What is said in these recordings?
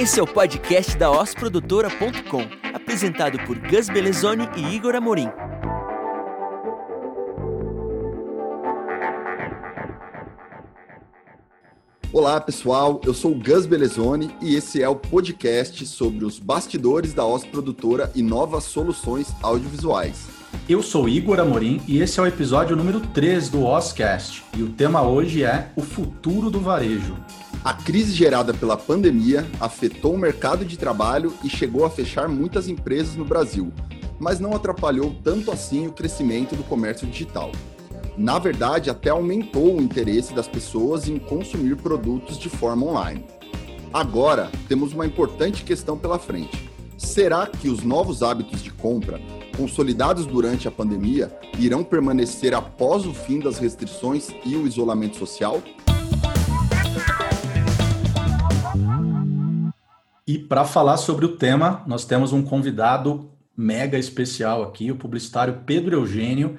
Esse é o podcast da osprodutora.com, apresentado por Gus Belezoni e Igor Amorim. Olá pessoal, eu sou o Gus Belezoni e esse é o podcast sobre os bastidores da Os Produtora e novas soluções audiovisuais. Eu sou Igor Amorim e esse é o episódio número 3 do Oscast. E o tema hoje é o futuro do varejo. A crise gerada pela pandemia afetou o mercado de trabalho e chegou a fechar muitas empresas no Brasil, mas não atrapalhou tanto assim o crescimento do comércio digital. Na verdade, até aumentou o interesse das pessoas em consumir produtos de forma online. Agora, temos uma importante questão pela frente. Será que os novos hábitos de compra, consolidados durante a pandemia, irão permanecer após o fim das restrições e o isolamento social? E para falar sobre o tema, nós temos um convidado mega especial aqui, o publicitário Pedro Eugênio,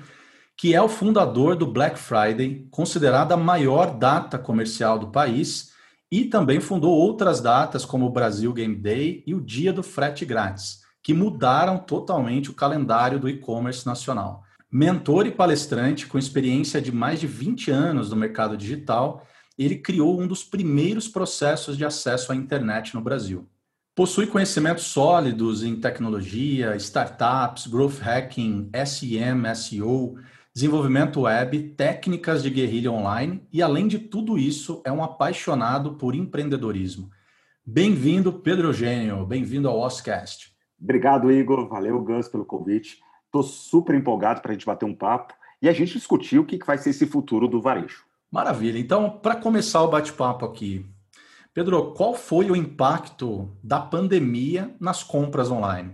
que é o fundador do Black Friday, considerada a maior data comercial do país, e também fundou outras datas como o Brasil Game Day e o Dia do Frete Grátis, que mudaram totalmente o calendário do e-commerce nacional. Mentor e palestrante com experiência de mais de 20 anos no mercado digital, ele criou um dos primeiros processos de acesso à internet no Brasil. Possui conhecimentos sólidos em tecnologia, startups, growth hacking, SEM, SEO, desenvolvimento web, técnicas de guerrilha online e, além de tudo isso, é um apaixonado por empreendedorismo. Bem-vindo, Pedro Eugênio. Bem-vindo ao Oscast. Obrigado, Igor. Valeu, Gus, pelo convite. Estou super empolgado para a gente bater um papo e a gente discutir o que vai ser esse futuro do varejo. Maravilha. Então, para começar o bate-papo aqui, Pedro, qual foi o impacto da pandemia nas compras online?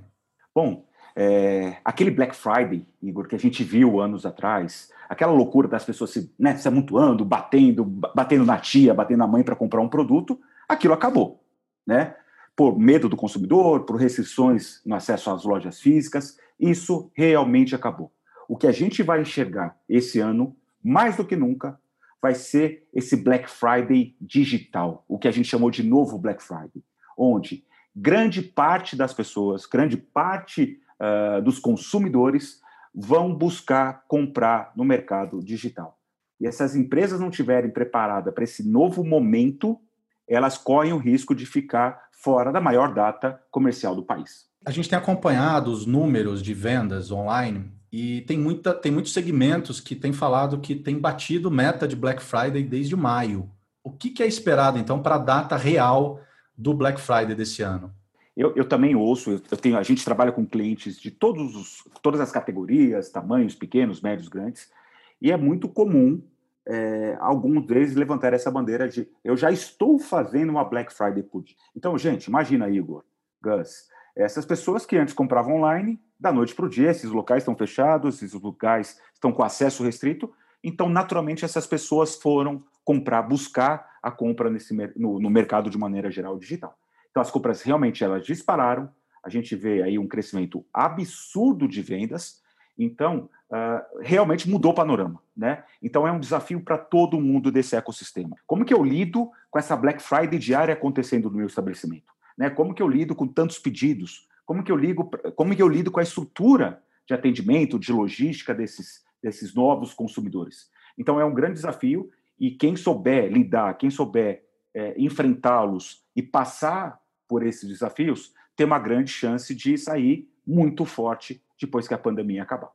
Bom, é, aquele Black Friday, Igor, que a gente viu anos atrás, aquela loucura das pessoas se, né, se amontoando, batendo, batendo na tia, batendo na mãe para comprar um produto, aquilo acabou, né? Por medo do consumidor, por restrições no acesso às lojas físicas, isso realmente acabou. O que a gente vai enxergar esse ano, mais do que nunca, vai ser esse Black Friday digital, o que a gente chamou de novo Black Friday, onde grande parte das pessoas, grande parte uh, dos consumidores vão buscar comprar no mercado digital. E essas empresas não estiverem preparadas para esse novo momento, elas correm o risco de ficar fora da maior data comercial do país. A gente tem acompanhado os números de vendas online e tem, muita, tem muitos segmentos que têm falado que tem batido meta de Black Friday desde maio. O que, que é esperado, então, para a data real do Black Friday desse ano? Eu, eu também ouço, eu, tenho, a gente trabalha com clientes de todos os, todas as categorias, tamanhos, pequenos, médios, grandes, e é muito comum é, alguns deles levantar essa bandeira de eu já estou fazendo uma Black Friday Put. Então, gente, imagina, Igor, Gus, essas pessoas que antes compravam online da noite para o dia, esses locais estão fechados, esses locais estão com acesso restrito, então, naturalmente, essas pessoas foram comprar, buscar a compra nesse, no, no mercado de maneira geral digital. Então, as compras realmente elas dispararam, a gente vê aí um crescimento absurdo de vendas, então, uh, realmente mudou o panorama, né? Então, é um desafio para todo mundo desse ecossistema. Como que eu lido com essa Black Friday diária acontecendo no meu estabelecimento? Né? Como que eu lido com tantos pedidos? Como que eu ligo, como que eu lido com a estrutura de atendimento, de logística desses, desses novos consumidores? Então é um grande desafio e quem souber lidar, quem souber é, enfrentá-los e passar por esses desafios, tem uma grande chance de sair muito forte depois que a pandemia acabar.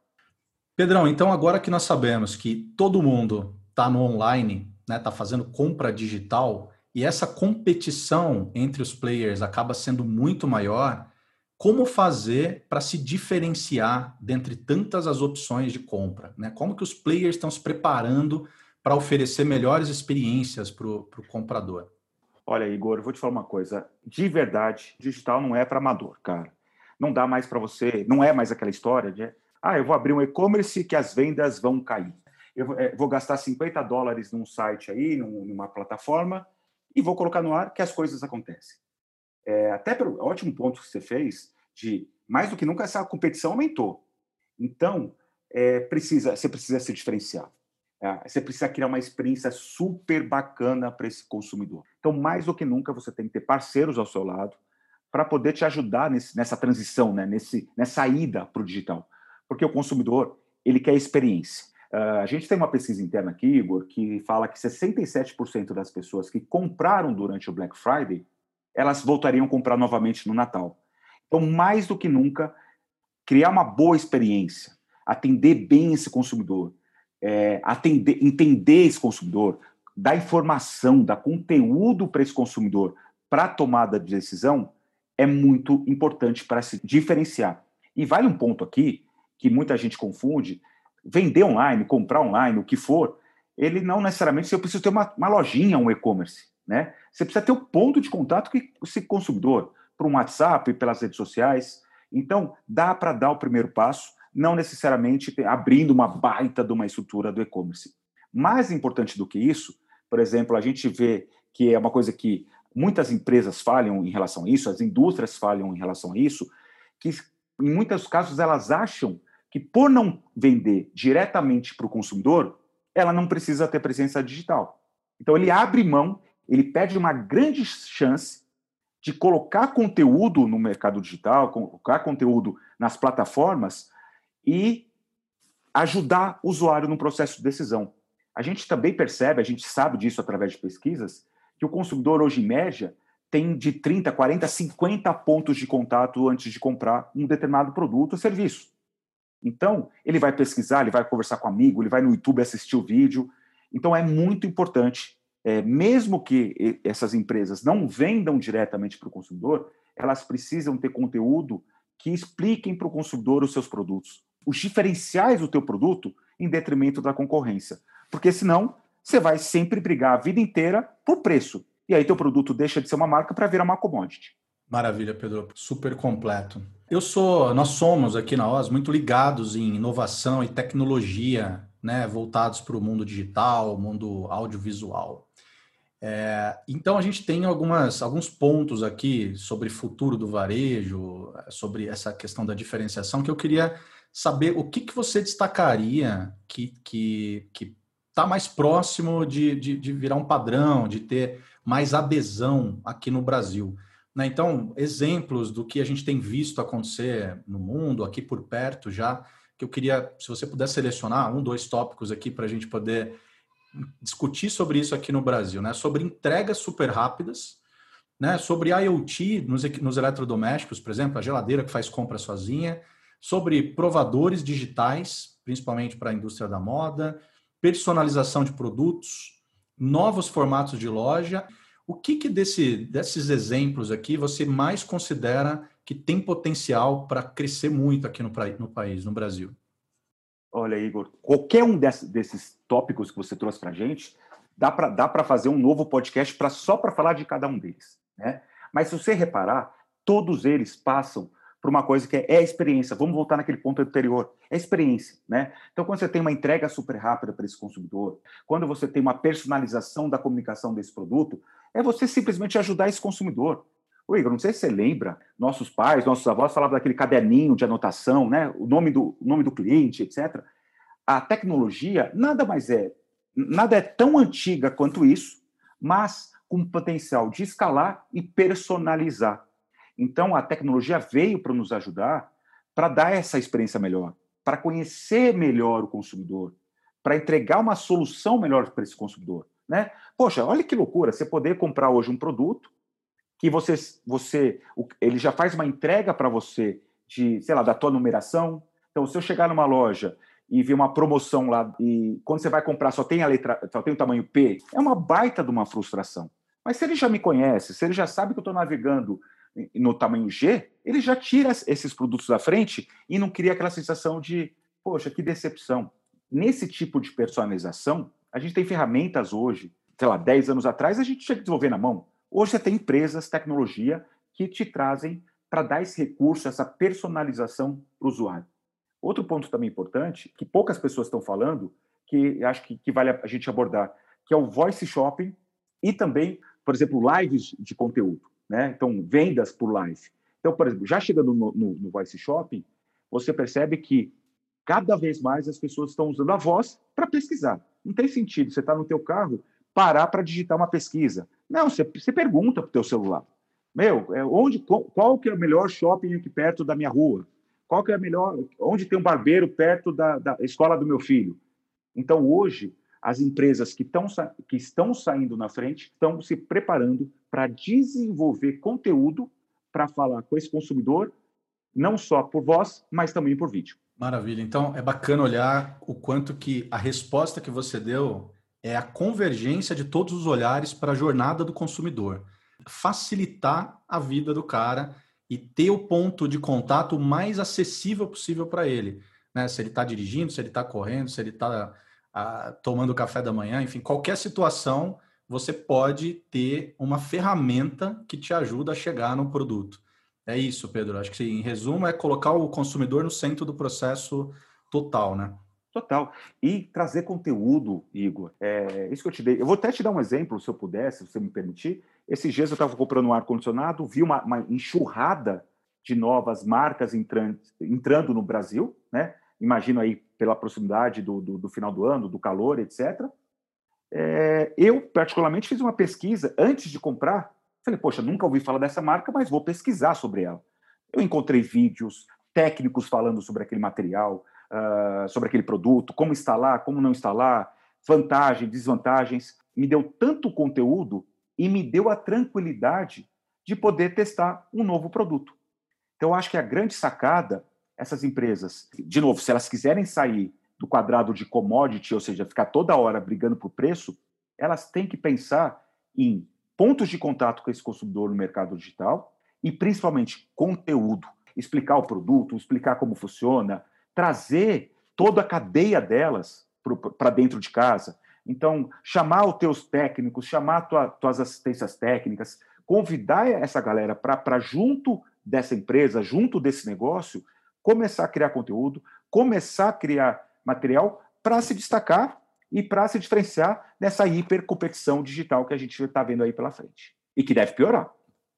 Pedrão, então agora que nós sabemos que todo mundo está no online, está né, tá fazendo compra digital, e essa competição entre os players acaba sendo muito maior, como fazer para se diferenciar dentre tantas as opções de compra? Né? Como que os players estão se preparando para oferecer melhores experiências para o comprador? Olha, Igor, eu vou te falar uma coisa. De verdade, digital não é para amador, cara. Não dá mais para você, não é mais aquela história de, ah, eu vou abrir um e-commerce que as vendas vão cair. Eu é, vou gastar 50 dólares num site aí, numa plataforma, e vou colocar no ar que as coisas acontecem. É, até pelo ótimo ponto que você fez, de mais do que nunca essa competição aumentou. Então, é, precisa, você precisa se diferenciar. É, você precisa criar uma experiência super bacana para esse consumidor. Então, mais do que nunca, você tem que ter parceiros ao seu lado para poder te ajudar nesse, nessa transição, né? nesse, nessa ida para o digital. Porque o consumidor, ele quer experiência. Uh, a gente tem uma pesquisa interna aqui, Igor, que fala que 67% das pessoas que compraram durante o Black Friday, elas voltariam a comprar novamente no Natal. Então, mais do que nunca, criar uma boa experiência, atender bem esse consumidor, é, atender, entender esse consumidor, dar informação, dar conteúdo para esse consumidor para a tomada de decisão, é muito importante para se diferenciar. E vale um ponto aqui que muita gente confunde: vender online, comprar online, o que for, ele não necessariamente você precisa ter uma, uma lojinha, um e-commerce. Né? Você precisa ter o um ponto de contato com esse consumidor, por um WhatsApp, pelas redes sociais. Então, dá para dar o primeiro passo, não necessariamente abrindo uma baita de uma estrutura do e-commerce. Mais importante do que isso, por exemplo, a gente vê que é uma coisa que muitas empresas falham em relação a isso, as indústrias falham em relação a isso, que em muitos casos elas acham que por não vender diretamente para o consumidor, ela não precisa ter presença digital. Então ele abre mão, ele perde uma grande chance de colocar conteúdo no mercado digital, colocar conteúdo nas plataformas e ajudar o usuário no processo de decisão. A gente também percebe, a gente sabe disso através de pesquisas, que o consumidor hoje, em média, tem de 30, 40, 50 pontos de contato antes de comprar um determinado produto ou serviço. Então, ele vai pesquisar, ele vai conversar com um amigo, ele vai no YouTube assistir o vídeo. Então, é muito importante, é, mesmo que essas empresas não vendam diretamente para o consumidor, elas precisam ter conteúdo que expliquem para o consumidor os seus produtos, os diferenciais do teu produto em detrimento da concorrência. Porque senão você vai sempre brigar a vida inteira por preço. E aí teu produto deixa de ser uma marca para virar uma commodity. Maravilha, Pedro. Super completo. Eu sou, nós somos aqui na OS muito ligados em inovação e tecnologia, né, voltados para o mundo digital, mundo audiovisual. É, então a gente tem algumas, alguns pontos aqui sobre futuro do varejo, sobre essa questão da diferenciação que eu queria saber o que, que você destacaria que, que, que está mais próximo de, de, de, virar um padrão, de ter mais adesão aqui no Brasil. Né? Então, exemplos do que a gente tem visto acontecer no mundo, aqui por perto já, que eu queria, se você puder selecionar um, dois tópicos aqui para a gente poder discutir sobre isso aqui no Brasil, né? Sobre entregas super rápidas, né? Sobre IoT nos, nos eletrodomésticos, por exemplo, a geladeira que faz compra sozinha, sobre provadores digitais, principalmente para a indústria da moda, personalização de produtos, novos formatos de loja. O que, que desse, desses exemplos aqui você mais considera que tem potencial para crescer muito aqui no, no, país, no Brasil? Olha, Igor, qualquer um desses, desses tópicos que você trouxe para a gente, dá para dá fazer um novo podcast pra, só para falar de cada um deles. Né? Mas se você reparar, todos eles passam para uma coisa que é, é, a experiência. Vamos voltar naquele ponto anterior. É a experiência, né? Então, quando você tem uma entrega super rápida para esse consumidor, quando você tem uma personalização da comunicação desse produto, é você simplesmente ajudar esse consumidor. Ô, Igor, não sei se você lembra, nossos pais, nossos avós falavam daquele caderninho de anotação, né? O nome do, nome do cliente, etc. A tecnologia nada mais é, nada é tão antiga quanto isso, mas com potencial de escalar e personalizar. Então, a tecnologia veio para nos ajudar para dar essa experiência melhor, para conhecer melhor o consumidor, para entregar uma solução melhor para esse consumidor. Né? Poxa, olha que loucura, você poder comprar hoje um produto que você, você ele já faz uma entrega para você de, sei lá, da tua numeração. Então, se eu chegar numa loja e ver uma promoção lá e quando você vai comprar só tem a letra, só tem o tamanho P, é uma baita de uma frustração. Mas se ele já me conhece, se ele já sabe que eu estou navegando no tamanho G, ele já tira esses produtos da frente e não cria aquela sensação de, poxa, que decepção. Nesse tipo de personalização, a gente tem ferramentas hoje, sei lá, 10 anos atrás a gente tinha que desenvolver na mão. Hoje você tem empresas, tecnologia, que te trazem para dar esse recurso, essa personalização para o usuário. Outro ponto também importante, que poucas pessoas estão falando, que acho que, que vale a gente abordar, que é o voice shopping e também, por exemplo, lives de conteúdo né? Então, vendas por live. Então, por exemplo, já chegando no, no, no Voice Shopping, você percebe que cada vez mais as pessoas estão usando a voz para pesquisar. Não tem sentido você estar tá no teu carro, parar para digitar uma pesquisa. Não, você, você pergunta para o teu celular. Meu, é, onde, qual, qual, que é o melhor shopping aqui perto da minha rua? Qual que é a melhor, onde tem um barbeiro perto da, da escola do meu filho? Então, hoje, as empresas que, tão, que estão saindo na frente estão se preparando para desenvolver conteúdo para falar com esse consumidor, não só por voz, mas também por vídeo. Maravilha. Então, é bacana olhar o quanto que a resposta que você deu é a convergência de todos os olhares para a jornada do consumidor. Facilitar a vida do cara e ter o ponto de contato mais acessível possível para ele. Né? Se ele está dirigindo, se ele está correndo, se ele está ah, tomando café da manhã, enfim, qualquer situação, você pode ter uma ferramenta que te ajuda a chegar no produto. É isso, Pedro. Acho que, em resumo, é colocar o consumidor no centro do processo total, né? Total. E trazer conteúdo, Igor. É isso que eu te dei. Eu vou até te dar um exemplo, se eu puder, se você me permitir. Esses dias eu estava comprando um ar-condicionado, vi uma, uma, enxurrada de novas marcas entrando, entrando no Brasil, né? Imagino aí pela proximidade do, do, do final do ano, do calor, etc. É, eu, particularmente, fiz uma pesquisa antes de comprar Falei, poxa, nunca ouvi falar dessa marca, mas vou pesquisar sobre ela. Eu encontrei vídeos técnicos falando sobre aquele material, uh, sobre aquele produto, como instalar, como não instalar, vantagens, desvantagens. Me deu tanto conteúdo e me deu a tranquilidade de poder testar um novo produto. Então, acho que a grande sacada, essas empresas, de novo, se elas quiserem sair do quadrado de commodity, ou seja, ficar toda hora brigando por preço, elas têm que pensar em pontos de contato com esse consumidor no mercado digital e, principalmente, conteúdo. Explicar o produto, explicar como funciona, trazer toda a cadeia delas para dentro de casa. Então, chamar os teus técnicos, chamar tua, tuas assistências técnicas, convidar essa galera para junto dessa empresa, junto desse negócio, começar a criar conteúdo, começar a criar material para se destacar e para se diferenciar nessa hipercompetição digital que a gente está vendo aí pela frente e que deve piorar.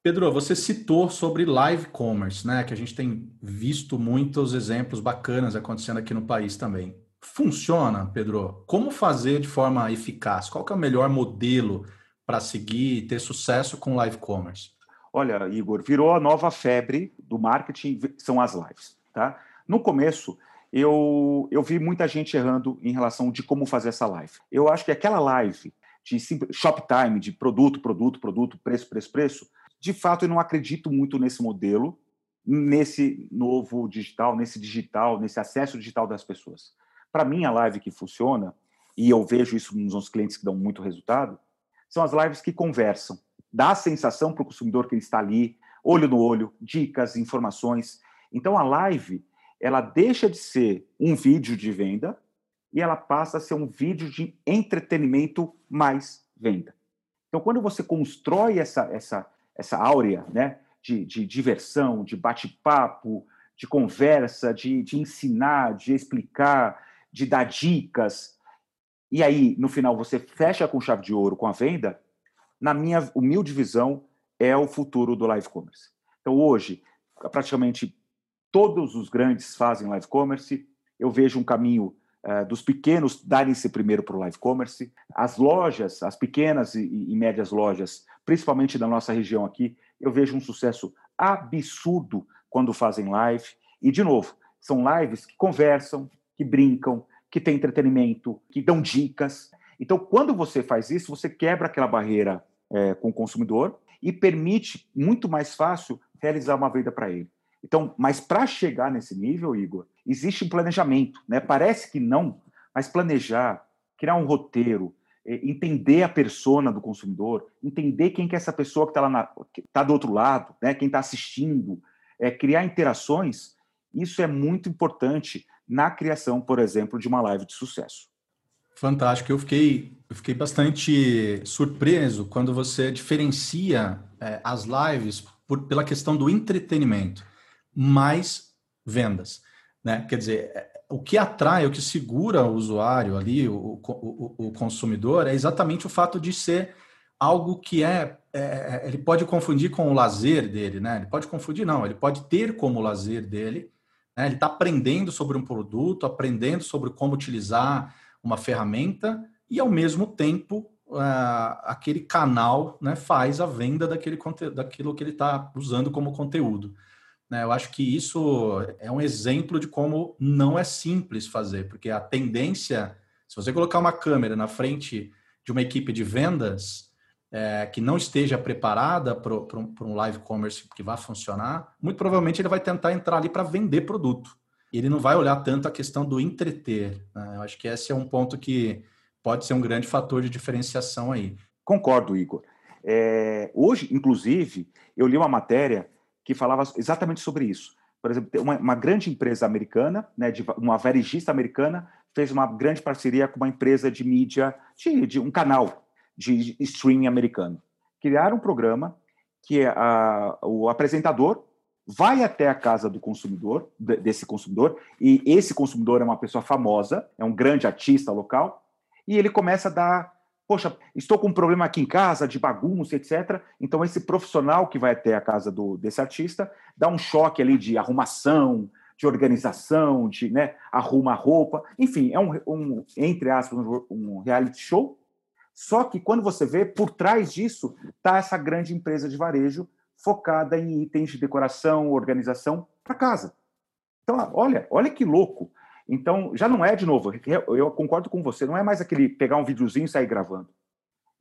Pedro, você citou sobre live commerce, né? Que a gente tem visto muitos exemplos bacanas acontecendo aqui no país também. Funciona, Pedro? Como fazer de forma eficaz? Qual é o melhor modelo para seguir e ter sucesso com live commerce? Olha, Igor, virou a nova febre do marketing, são as lives, tá? No começo, eu, eu vi muita gente errando em relação de como fazer essa live. Eu acho que aquela live de shoptime, de produto, produto, produto, preço, preço, preço, de fato eu não acredito muito nesse modelo, nesse novo digital, nesse digital, nesse acesso digital das pessoas. Para mim, a live que funciona, e eu vejo isso nos nossos clientes que dão muito resultado, são as lives que conversam. Dá a sensação para o consumidor que ele está ali, olho no olho, dicas, informações. Então, a live ela deixa de ser um vídeo de venda e ela passa a ser um vídeo de entretenimento mais venda. Então, quando você constrói essa, essa, essa áurea né, de, de diversão, de bate-papo, de conversa, de, de ensinar, de explicar, de dar dicas, e aí, no final, você fecha com chave de ouro com a venda, na minha humilde visão, é o futuro do live commerce. Então, hoje, praticamente todos os grandes fazem live commerce. Eu vejo um caminho dos pequenos darem-se primeiro para o live commerce. As lojas, as pequenas e, e, médias lojas, principalmente da nossa região aqui, eu vejo um sucesso absurdo quando fazem live. E, de novo, são lives que conversam, que brincam, que têm entretenimento, que dão dicas. Então, quando você faz isso, você quebra aquela barreira é, com o consumidor e permite muito mais fácil realizar uma venda para ele. Então, mas para chegar nesse nível, Igor, existe um planejamento, né? Parece que não, mas planejar, criar um roteiro, é, entender a persona do consumidor, entender quem que é essa pessoa que está lá na, tá do outro lado, né? Quem está assistindo, é, criar interações, isso é muito importante na criação, por exemplo, de uma live de sucesso. Fantástico. Eu fiquei, eu fiquei bastante surpreso quando você diferencia é, as lives por, pela questão do entretenimento mais vendas. Né? Quer dizer, é, o que atrai, o que segura o usuário ali, o, o, o consumidor, é exatamente o fato de ser algo que é, é, é, ele pode confundir com o lazer dele, né? Ele pode confundir, não, ele pode ter como lazer dele, né? ele está aprendendo sobre um produto, aprendendo sobre como utilizar uma ferramenta e, ao mesmo tempo, uh, aquele canal né, faz a venda daquele daquilo que ele está usando como conteúdo. Né? Eu acho que isso é um exemplo de como não é simples fazer, porque a tendência, se você colocar uma câmera na frente de uma equipe de vendas é, que não esteja preparada para um live commerce que vá funcionar, muito provavelmente ele vai tentar entrar ali para vender produto. E ele não vai olhar tanto a questão do entreter. Né? Eu acho que esse é um ponto que pode ser um grande fator de diferenciação aí. Concordo, Igor. É, hoje, inclusive, eu li uma matéria que falava exatamente sobre isso. Por exemplo, uma, uma grande empresa americana, né, de, uma varejista americana, fez uma grande parceria com uma empresa de mídia, de, de um canal de streaming americano. Criaram um programa que a, o apresentador vai até a casa do consumidor, desse consumidor, e esse consumidor é uma pessoa famosa, é um grande artista local, e ele começa a dar poxa, estou com um problema aqui em casa de bagunça, etc. Então esse profissional que vai até a casa do, desse artista dá um choque ali de arrumação, de organização, de né, arruma a roupa, enfim, é um, um entre aspas um reality show. Só que quando você vê por trás disso está essa grande empresa de varejo focada em itens de decoração, organização para casa. Então, olha, olha que louco. Então, já não é, de novo, eu concordo com você, não é mais aquele pegar um videozinho e sair gravando.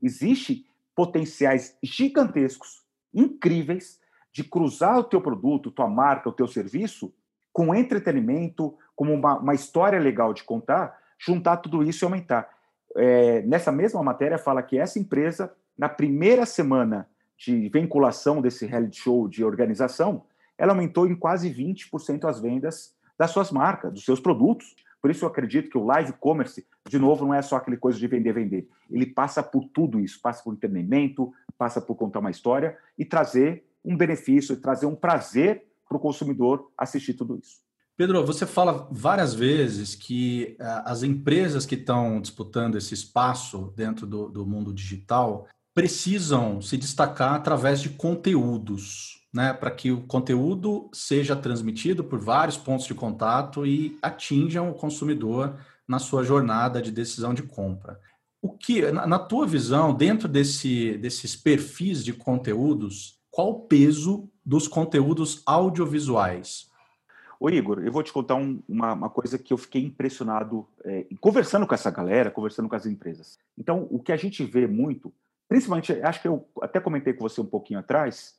Existe potenciais gigantescos, incríveis, de cruzar o teu produto, tua marca, o teu serviço, com entretenimento, como uma, uma história legal de contar, juntar tudo isso e aumentar. É, nessa mesma matéria fala que essa empresa, na primeira semana de vinculação desse reality show de organização, ela aumentou em quase 20% as vendas das suas marcas, dos seus produtos. Por isso eu acredito que o live commerce, de novo, não é só aquele coisa de vender, vender. Ele passa por tudo isso, passa por entretenimento, passa por contar uma história e trazer um benefício, trazer um prazer para o consumidor assistir tudo isso. Pedro, você fala várias vezes que uh, as empresas que estão disputando esse espaço dentro do, do mundo digital precisam se destacar através de conteúdos né, para que o conteúdo seja transmitido por vários pontos de contato e atinjam o consumidor na sua jornada de decisão de compra. O que, na tua visão, dentro desse, desses perfis de conteúdos, qual o peso dos conteúdos audiovisuais? Ô Igor, eu vou te contar um, uma, uma, coisa que eu fiquei impressionado é, conversando com essa galera, conversando com as empresas. Então, o que a gente vê muito, principalmente, acho que eu até comentei com você um pouquinho atrás,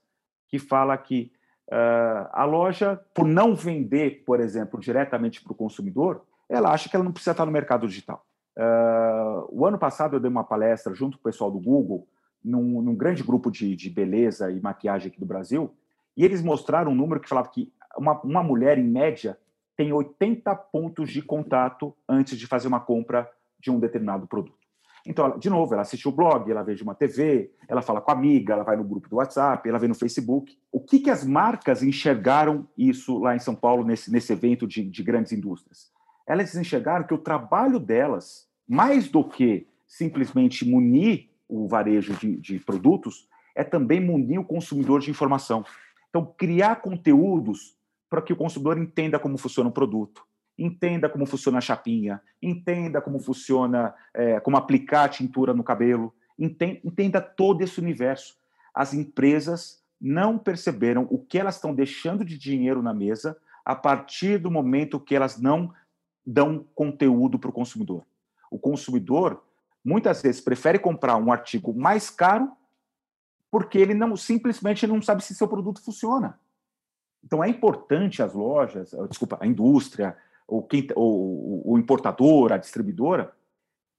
que fala que uh, a loja, por não vender, por exemplo, diretamente para o consumidor, ela acha que ela não precisa estar no mercado digital. Uh, o ano passado eu dei uma palestra junto com o pessoal do Google, num, num grande grupo de, de, beleza e maquiagem aqui do Brasil, e eles mostraram um número que falava que uma, uma mulher, em média, tem 80 pontos de contato antes de fazer uma compra de um determinado produto. Então, de novo, ela assiste o blog, ela vê de uma TV, ela fala com a amiga, ela vai no grupo do WhatsApp, ela vê no Facebook. O que, que as marcas enxergaram isso lá em São Paulo, nesse, nesse evento de, de grandes indústrias? Elas enxergaram que o trabalho delas, mais do que simplesmente munir o varejo de, de produtos, é também munir o consumidor de informação. Então, criar conteúdos para que o consumidor entenda como funciona o produto, entenda como funciona a chapinha, entenda como funciona, é, como aplicar a tintura no cabelo, entenda, todo esse universo. As empresas não perceberam o que elas estão deixando de dinheiro na mesa a partir do momento que elas não dão conteúdo para o consumidor. O consumidor muitas vezes prefere comprar um artigo mais caro porque ele não simplesmente não sabe se seu produto funciona. Então é importante as lojas, desculpa, a indústria, ou, quem, ou, o importador, a distribuidora,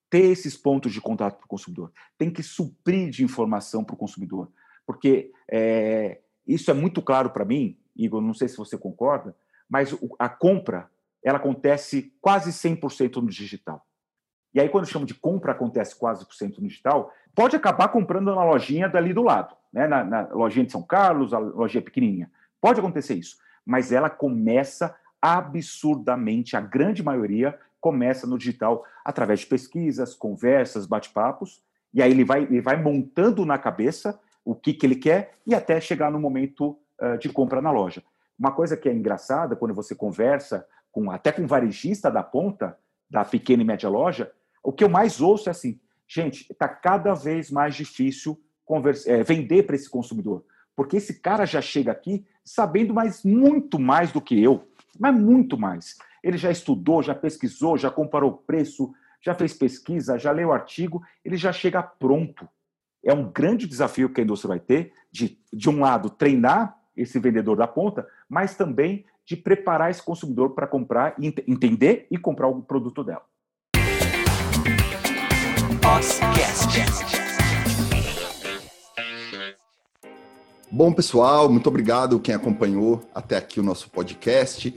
ter esses pontos de contato para o consumidor. Tem que suprir de informação para o consumidor. Porque é, isso é muito claro para mim, Igor, não sei se você concorda, mas a compra ela acontece quase 100% no digital. E aí, quando eu chamo de compra acontece quase 100% no digital, pode acabar comprando na lojinha dali do lado, né? na, na lojinha de São Carlos, a lojinha pequenininha. Pode acontecer isso, mas ela começa absurdamente, a grande maioria começa no digital através de pesquisas, conversas, bate-papos, e aí ele vai, ele vai montando na cabeça o que, que ele quer e até chegar no momento uh, de compra na loja. Uma coisa que é engraçada quando você conversa com até com varejista da ponta, da pequena e média loja, O que eu mais ouço é assim, gente, está cada vez mais difícil conversa, é, vender para esse consumidor, porque esse cara já chega aqui sabendo mais muito mais do que eu, mas muito mais. Ele já estudou, já pesquisou, já comparou preço, já fez pesquisa, já leu artigo, ele já chega pronto. É um grande desafio que a indústria vai ter de, de um lado, treinar esse vendedor da ponta, mas também de preparar esse consumidor para comprar, entender e comprar o produto dela. Bom, pessoal, muito obrigado quem acompanhou até aqui o nosso podcast.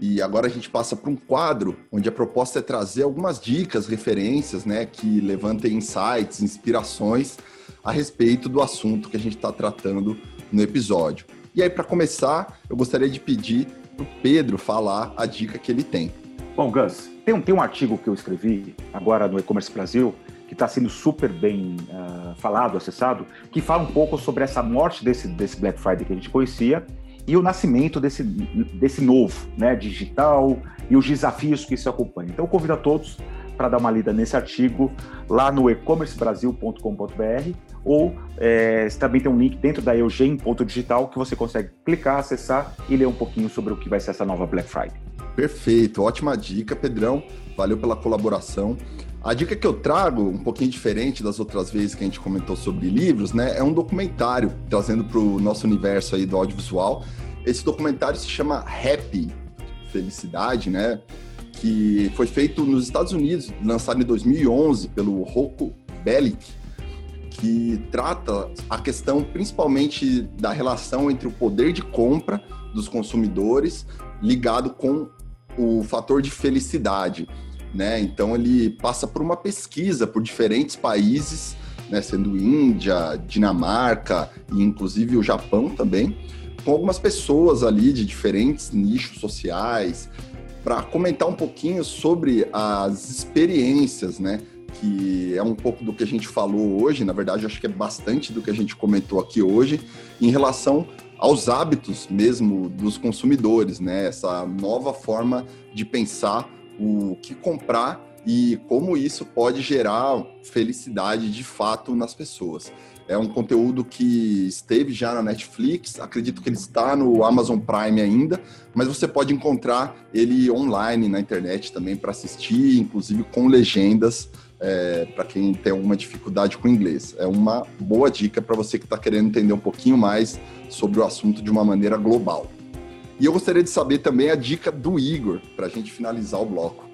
E agora a gente passa para um quadro onde a proposta é trazer algumas dicas, referências, né, que levantem insights, inspirações a respeito do assunto que a gente está tratando no episódio. E aí, para começar, eu gostaria de pedir para o Pedro falar a dica que ele tem. Bom, Gus, tem um, tem um artigo que eu escrevi agora no E-Commerce Brasil que está sendo super bem uh, falado, acessado, que fala um pouco sobre essa morte desse, desse Black Friday que a gente conhecia e o nascimento desse, desse novo, né, digital e os desafios que isso acompanha. Então, convido a todos para dar uma lida nesse artigo lá no e-commercebrasil.com.br ou é, também tem um link dentro da Eugen.digital que você consegue clicar, acessar e ler um pouquinho sobre o que vai ser essa nova Black Friday. Perfeito, ótima dica, Pedrão. Valeu pela colaboração. A dica que eu trago, um pouquinho diferente das outras vezes que a gente comentou sobre livros, né, é um documentário trazendo para o nosso universo aí do audiovisual. Esse documentário se chama Happy, Felicidade, né? Que foi feito nos Estados Unidos, lançado em 2011 pelo Rocco Bellic, que trata a questão principalmente da relação entre o poder de compra dos consumidores ligado com o fator de felicidade né? Então ele passa por uma pesquisa por diferentes países, né? Sendo Índia, Dinamarca e inclusive o Japão também, com algumas pessoas ali de diferentes nichos sociais, para comentar um pouquinho sobre as experiências, né? Que é um pouco do que a gente falou hoje, na verdade, acho que é bastante do que a gente comentou aqui hoje, em relação aos hábitos mesmo dos consumidores, né? Essa nova forma de pensar o que comprar e como isso pode gerar felicidade de fato nas pessoas. É um conteúdo que esteve já na Netflix, acredito que ele está no Amazon Prime ainda, mas você pode encontrar ele online na internet também para assistir, inclusive com legendas é, para quem tem alguma dificuldade com inglês. É uma boa dica para você que está querendo entender um pouquinho mais sobre o assunto de uma maneira global. E eu gostaria de saber também a dica do Igor, para a gente finalizar o bloco.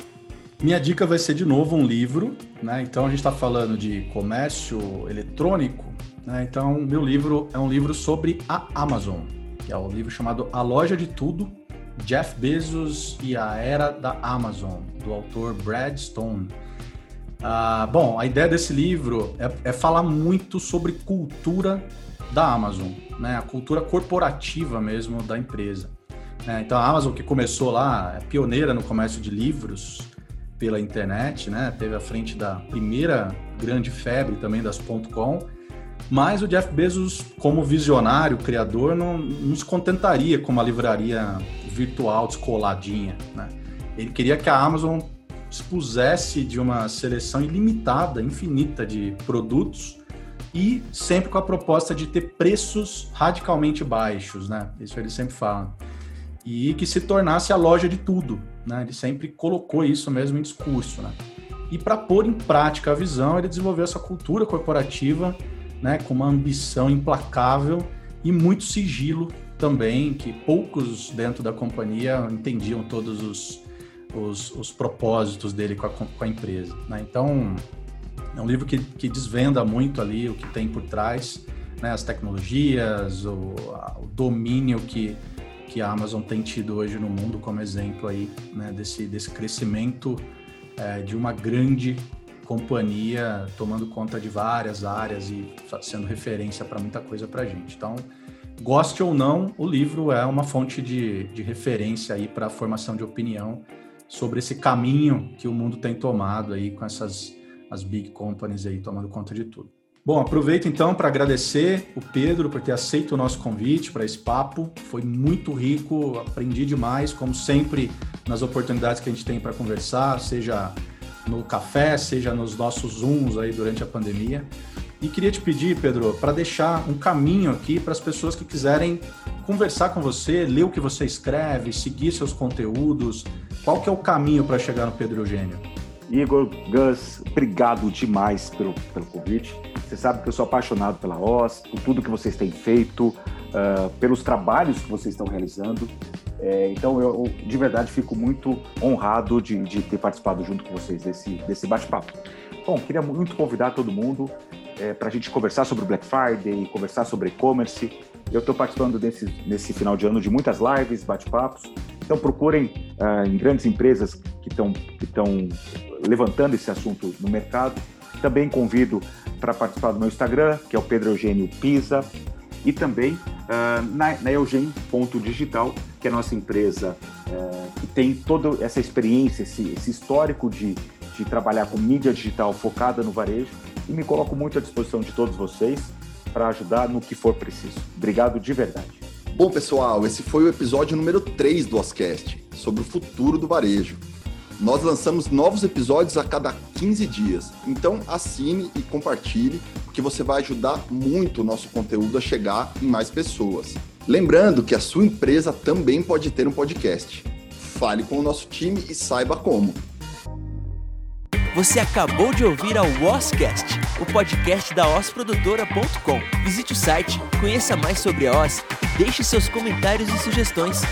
Minha dica vai ser de novo um livro, né? Então a gente está falando de comércio eletrônico, né? Então meu livro é um livro sobre a Amazon, que é o um livro chamado A Loja de Tudo, Jeff Bezos e a Era da Amazon, do autor Brad Stone. Ah, bom, a ideia desse livro é, é falar muito sobre cultura da Amazon, né? A cultura corporativa mesmo da empresa. É, então a Amazon que começou lá, é pioneira no comércio de livros pela internet, né? Teve à frente da primeira grande febre também das .com. Mas o Jeff Bezos, como visionário, criador, não, não se contentaria com uma livraria virtual descoladinha, né? Ele queria que a Amazon expusesse de uma seleção ilimitada, infinita de produtos e sempre com a proposta de ter preços radicalmente baixos, né? Isso ele sempre fala e que se tornasse a loja de tudo. Né? Ele sempre colocou isso mesmo em discurso. Né? E para pôr em prática a visão, ele desenvolveu essa cultura corporativa né, com uma ambição implacável e muito sigilo também, que poucos dentro da companhia entendiam todos os, os, os propósitos dele com a, com a empresa. Né? Então, é um livro que, que desvenda muito ali o que tem por trás, né, as tecnologias, o, o domínio que que a Amazon tem tido hoje no mundo como exemplo aí né, desse, desse crescimento é, de uma grande companhia tomando conta de várias áreas e sendo referência para muita coisa para a gente. Então, goste ou não, o livro é uma fonte de, de referência aí para a formação de opinião sobre esse caminho que o mundo tem tomado aí com essas as big companies aí tomando conta de tudo. Bom, aproveito então para agradecer o Pedro por ter aceito o nosso convite para esse papo. Foi muito rico, aprendi demais, como sempre, nas oportunidades que a gente tem para conversar, seja no café, seja nos nossos Zooms aí durante a pandemia. E queria te pedir, Pedro, para deixar um caminho aqui para as pessoas que quiserem conversar com você, ler o que você escreve, seguir seus conteúdos. Qual que é o caminho para chegar no Pedro Eugênio? Igor, Gus, obrigado demais pelo, pelo convite. Você sabe que eu sou apaixonado pela OS, por tudo que vocês têm feito, uh, pelos trabalhos que vocês estão realizando. É, então, eu, de verdade fico muito honrado de, de ter participado junto com vocês desse, desse bate-papo. Bom, queria muito convidar todo mundo é, para a gente conversar sobre o Black Friday, conversar sobre e-commerce. Eu estou participando desse, nesse final de ano de muitas lives, bate-papos. Então, procurem uh, em grandes empresas que estão que levantando esse assunto no mercado. Também convido para participar do meu Instagram, que é o Pedro Eugênio Pisa, e também uh, na, na Eugen.digital, que é a nossa empresa uh, que tem toda essa experiência, esse, esse histórico de, de trabalhar com mídia digital focada no varejo, e me coloco muito à disposição de todos vocês para ajudar no que for preciso. Obrigado de verdade. Bom, pessoal, esse foi o episódio número 3 do Oscast, sobre o futuro do varejo. Nós lançamos novos episódios a cada 15 dias, então assine e compartilhe, porque você vai ajudar muito o nosso conteúdo a chegar em mais pessoas. Lembrando que a sua empresa também pode ter um podcast. Fale com o nosso time e saiba como. Você acabou de ouvir a Oscast, o podcast da osprodutora.com. Visite o site, conheça mais sobre a Os deixe seus comentários e sugestões.